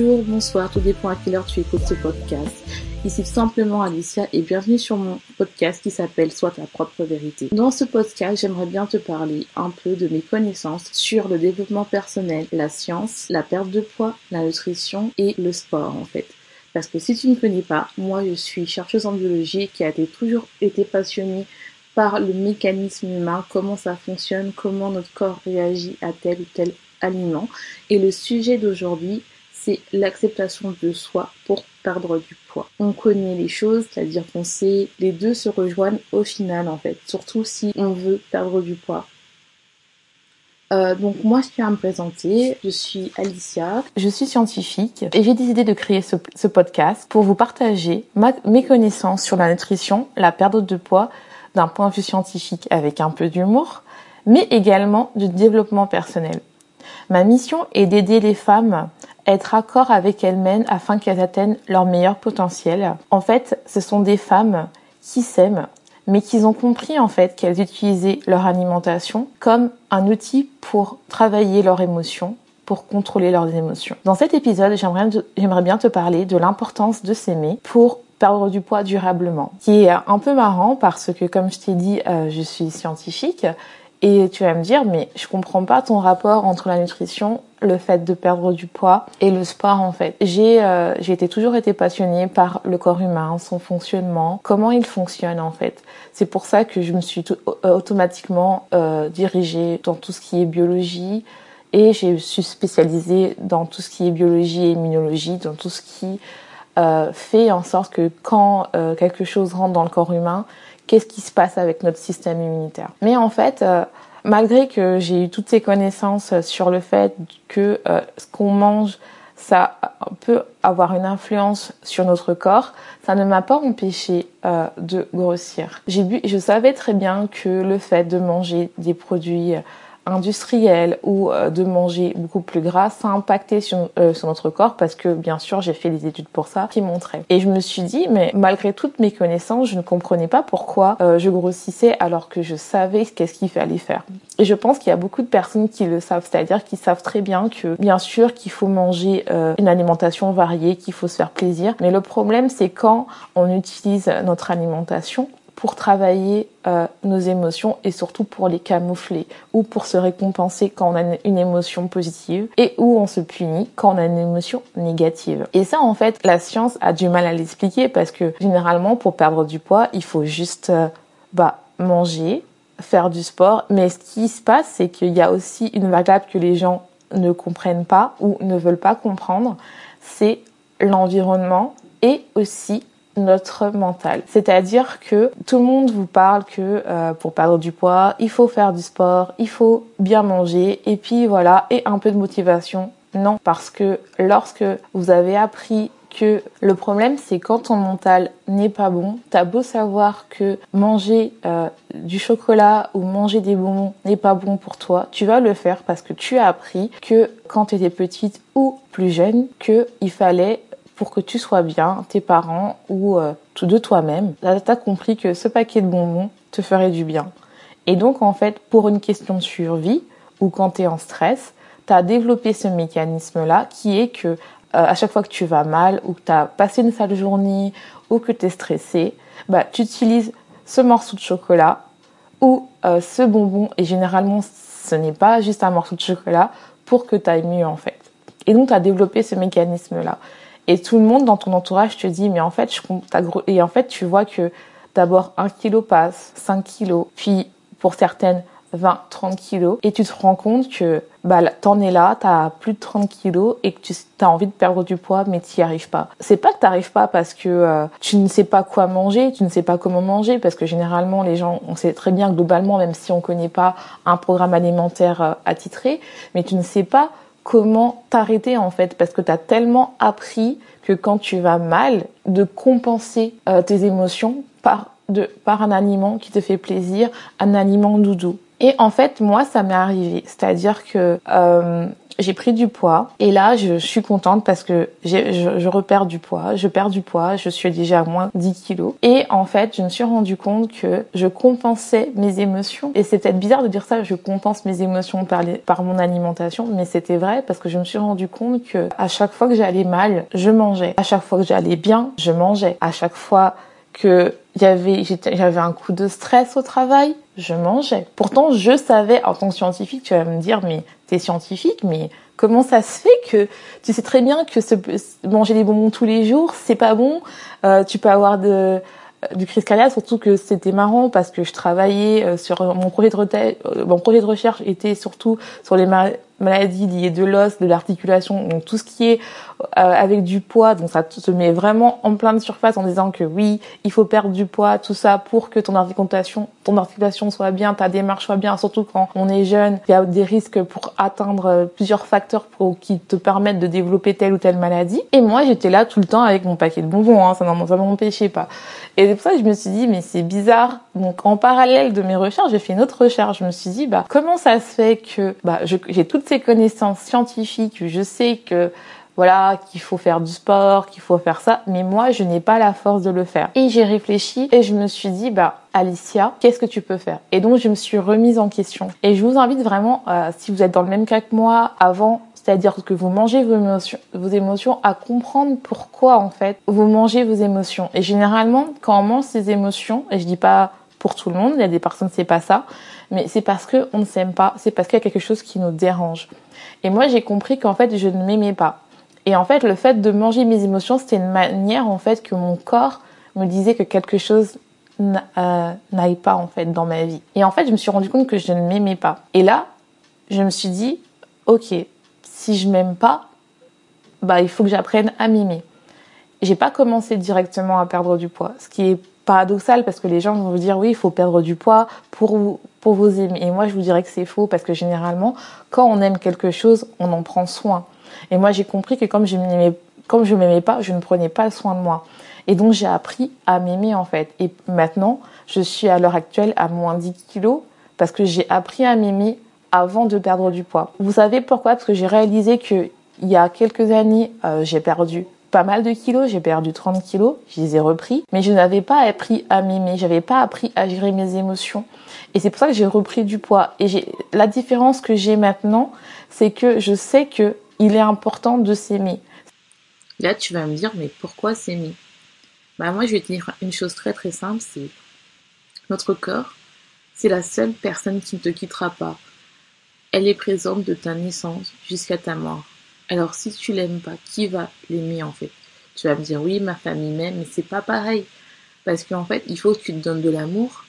Bonjour, bonsoir, tout dépend à quelle heure tu écoutes ce podcast. Ici simplement Alicia et bienvenue sur mon podcast qui s'appelle Sois ta propre vérité. Dans ce podcast, j'aimerais bien te parler un peu de mes connaissances sur le développement personnel, la science, la perte de poids, la nutrition et le sport en fait. Parce que si tu ne connais pas, moi je suis chercheuse en biologie qui a toujours été passionnée par le mécanisme humain, comment ça fonctionne, comment notre corps réagit à tel ou tel aliment. Et le sujet d'aujourd'hui, c'est l'acceptation de soi pour perdre du poids. On connaît les choses, c'est-à-dire qu'on sait, les deux se rejoignent au final en fait, surtout si on veut perdre du poids. Euh, donc moi je tiens à me présenter, je suis Alicia, je suis scientifique et j'ai décidé de créer ce, podcast pour vous partager mes connaissances sur la nutrition, la perte de poids d'un point de vue scientifique avec un peu d'humour, mais également du développement personnel. Ma mission est d'aider les femmes être accord avec elles-mêmes afin qu'elles atteignent leur meilleur potentiel. En fait, ce sont des femmes qui s'aiment, mais qui ont compris en fait qu'elles utilisaient leur alimentation comme un outil pour travailler leurs émotions, pour contrôler leurs émotions. Dans cet épisode, j'aimerais bien te parler de l'importance de s'aimer pour perdre du poids durablement. Qui est un peu marrant parce que comme je t'ai dit, euh, je suis scientifique et tu vas me dire, mais je comprends pas ton rapport entre la nutrition, le fait de perdre du poids et le sport en fait. J'ai euh, j'ai été toujours été passionnée par le corps humain, son fonctionnement, comment il fonctionne en fait. C'est pour ça que je me suis euh, automatiquement euh, dirigée dans tout ce qui est biologie et je suis spécialisée dans tout ce qui est biologie et immunologie, dans tout ce qui euh, fait en sorte que quand euh, quelque chose rentre dans le corps humain, qu'est-ce qui se passe avec notre système immunitaire. Mais en fait, euh, malgré que j'ai eu toutes ces connaissances sur le fait que euh, ce qu'on mange, ça peut avoir une influence sur notre corps, ça ne m'a pas empêché euh, de grossir. J'ai bu, je savais très bien que le fait de manger des produits industriel ou euh, de manger beaucoup plus gras, ça a impacté sur, euh, sur notre corps parce que bien sûr j'ai fait des études pour ça qui montraient. Et je me suis dit mais malgré toutes mes connaissances, je ne comprenais pas pourquoi euh, je grossissais alors que je savais qu'est-ce qu'il fallait faire. Et je pense qu'il y a beaucoup de personnes qui le savent, c'est-à-dire qui savent très bien que bien sûr qu'il faut manger une alimentation variée, qu'il faut se faire plaisir, mais le problème c'est quand on utilise notre alimentation pour travailler euh, nos émotions et surtout pour les camoufler ou pour se récompenser quand on a une émotion positive et où on se punit quand on a une émotion négative. Et ça en fait la science a du mal à l'expliquer parce que généralement pour perdre du poids il faut juste euh, bah manger, faire du sport mais ce qui se passe c'est qu'il y a aussi une variable que les gens ne comprennent pas ou ne veulent pas comprendre, c'est l'environnement et aussi notre mental. C'est-à-dire que tout le monde vous parle que euh, pour perdre du poids, il faut faire du sport, il faut bien manger et puis voilà, et un peu de motivation. Non, parce que lorsque vous avez appris que le problème c'est quand ton mental n'est pas bon, t'as beau savoir que manger euh, du chocolat ou manger des bonbons n'est pas bon pour toi, tu vas le faire parce que tu as appris que quand tu étais petite ou plus jeune, que il fallait pour que tu sois bien, tes parents ou euh, de toi-même, tu as compris que ce paquet de bonbons te ferait du bien. Et donc en fait, pour une question de survie ou quand tu es en stress, tu as développé ce mécanisme-là qui est que euh, à chaque fois que tu vas mal ou que tu as passé une sale journée ou que tu es stressé, bah, tu utilises ce morceau de chocolat ou euh, ce bonbon et généralement ce n'est pas juste un morceau de chocolat pour que tu ailles mieux en fait. Et donc tu as développé ce mécanisme-là. Et tout le monde dans ton entourage te dit, mais en fait, je, et en fait, tu vois que d'abord un kilo passe, 5 kilos, puis pour certaines 20, 30 kilos, et tu te rends compte que bah, t'en es là, t'as plus de 30 kilos et que tu as envie de perdre du poids, mais t'y arrives pas. C'est pas que t'arrives pas parce que euh, tu ne sais pas quoi manger, tu ne sais pas comment manger, parce que généralement les gens, on sait très bien globalement, même si on connaît pas un programme alimentaire euh, attitré, mais tu ne sais pas comment t'arrêter en fait parce que tu as tellement appris que quand tu vas mal de compenser euh, tes émotions par de par un aliment qui te fait plaisir, un aliment doudou. Et en fait, moi, ça m'est arrivé. C'est-à-dire que euh, j'ai pris du poids et là je, suis contente parce que je, je repère du poids, je perds du poids, je suis déjà à moins 10 kilos. Et en fait je me suis rendu compte que je compensais mes émotions. Et c'est peut-être bizarre de dire ça, je compense mes émotions par, les, par mon alimentation mais c'était vrai parce que je me suis rendu compte que à chaque fois que j'allais mal, je mangeais, à chaque fois que j'allais bien, je mangeais, à chaque fois que j'avais j'avais un coup de stress au travail, je mangeais. Pourtant, je savais en tant que scientifique, tu vas me dire mais t'es scientifique, mais comment ça se fait que tu sais très bien que manger des bonbons tous les jours, c'est pas bon. Euh, tu peux avoir de du crise cardiaque, surtout que c'était marrant parce que je travaillais euh, sur mon projet de euh, mon projet de recherche était surtout sur les maladies liées de l'os, de l'articulation, donc tout ce qui est euh, avec du poids, donc ça se met vraiment en plein de surface en disant que oui, il faut perdre du poids, tout ça pour que ton articulation, ton articulation soit bien, ta démarche soit bien, surtout quand on est jeune, il y a des risques pour atteindre euh, plusieurs facteurs pour, qui te permettent de développer telle ou telle maladie. Et moi, j'étais là tout le temps avec mon paquet de bonbons, hein, ça ne m'empêchait pas. Et c'est pour ça que je me suis dit, mais c'est bizarre. Donc en parallèle de mes recherches, j'ai fait une autre recherche. Je me suis dit, bah comment ça se fait que bah, j'ai toutes ces connaissances scientifiques, je sais que voilà, qu'il faut faire du sport, qu'il faut faire ça, mais moi, je n'ai pas la force de le faire. Et j'ai réfléchi et je me suis dit, bah, Alicia, qu'est-ce que tu peux faire? Et donc, je me suis remise en question. Et je vous invite vraiment, euh, si vous êtes dans le même cas que moi, avant, c'est-à-dire que vous mangez vos émotions, vos émotions, à comprendre pourquoi, en fait, vous mangez vos émotions. Et généralement, quand on mange ses émotions, et je dis pas pour tout le monde, il y a des personnes, c'est pas ça, mais c'est parce que on ne s'aime pas, c'est parce qu'il y a quelque chose qui nous dérange. Et moi, j'ai compris qu'en fait, je ne m'aimais pas. Et en fait, le fait de manger mes émotions, c'était une manière, en fait, que mon corps me disait que quelque chose euh, n'aille pas, en fait, dans ma vie. Et en fait, je me suis rendu compte que je ne m'aimais pas. Et là, je me suis dit, ok, si je m'aime pas, bah, il faut que j'apprenne à m'aimer. J'ai pas commencé directement à perdre du poids, ce qui est paradoxal parce que les gens vont vous dire oui, il faut perdre du poids pour vous, pour aimer. Et moi, je vous dirais que c'est faux parce que généralement, quand on aime quelque chose, on en prend soin. Et moi, j'ai compris que comme je m'aimais, comme je m'aimais pas, je ne prenais pas soin de moi. Et donc, j'ai appris à m'aimer, en fait. Et maintenant, je suis à l'heure actuelle à moins 10 kilos parce que j'ai appris à m'aimer avant de perdre du poids. Vous savez pourquoi? Parce que j'ai réalisé que il y a quelques années, euh, j'ai perdu pas mal de kilos, j'ai perdu 30 kilos, je les ai repris, mais je n'avais pas appris à m'aimer, j'avais pas appris à gérer mes émotions. Et c'est pour ça que j'ai repris du poids. Et la différence que j'ai maintenant, c'est que je sais que il est important de s'aimer. Là, tu vas me dire, mais pourquoi s'aimer? Bah moi, je vais te dire une chose très très simple, c'est notre corps, c'est la seule personne qui ne te quittera pas. Elle est présente de ta naissance jusqu'à ta mort. Alors si tu l'aimes pas, qui va l'aimer en fait? Tu vas me dire oui, ma famille m'aime, mais c'est pas pareil. Parce qu'en fait, il faut que tu te donnes de l'amour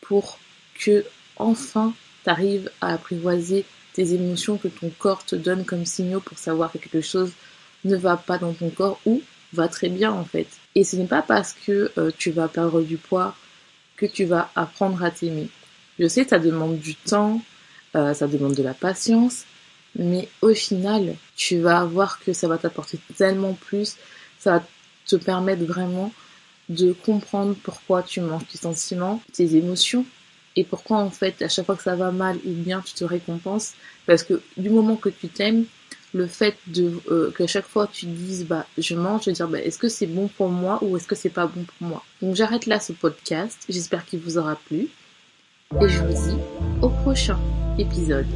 pour que enfin tu arrives à apprivoiser tes émotions que ton corps te donne comme signaux pour savoir que quelque chose ne va pas dans ton corps ou va très bien en fait. Et ce n'est pas parce que euh, tu vas perdre du poids que tu vas apprendre à t'aimer. Je sais, ça demande du temps, euh, ça demande de la patience, mais au final, tu vas voir que ça va t'apporter tellement plus, ça va te permettre vraiment de comprendre pourquoi tu manges tes sentiments, tes émotions, et pourquoi en fait à chaque fois que ça va mal ou bien tu te récompenses. Parce que du moment que tu t'aimes le fait de euh, qu'à chaque fois tu dises bah je mange je vais dire bah, est-ce que c'est bon pour moi ou est-ce que c'est pas bon pour moi? Donc j'arrête là ce podcast. J'espère qu'il vous aura plu. Et je vous dis au prochain épisode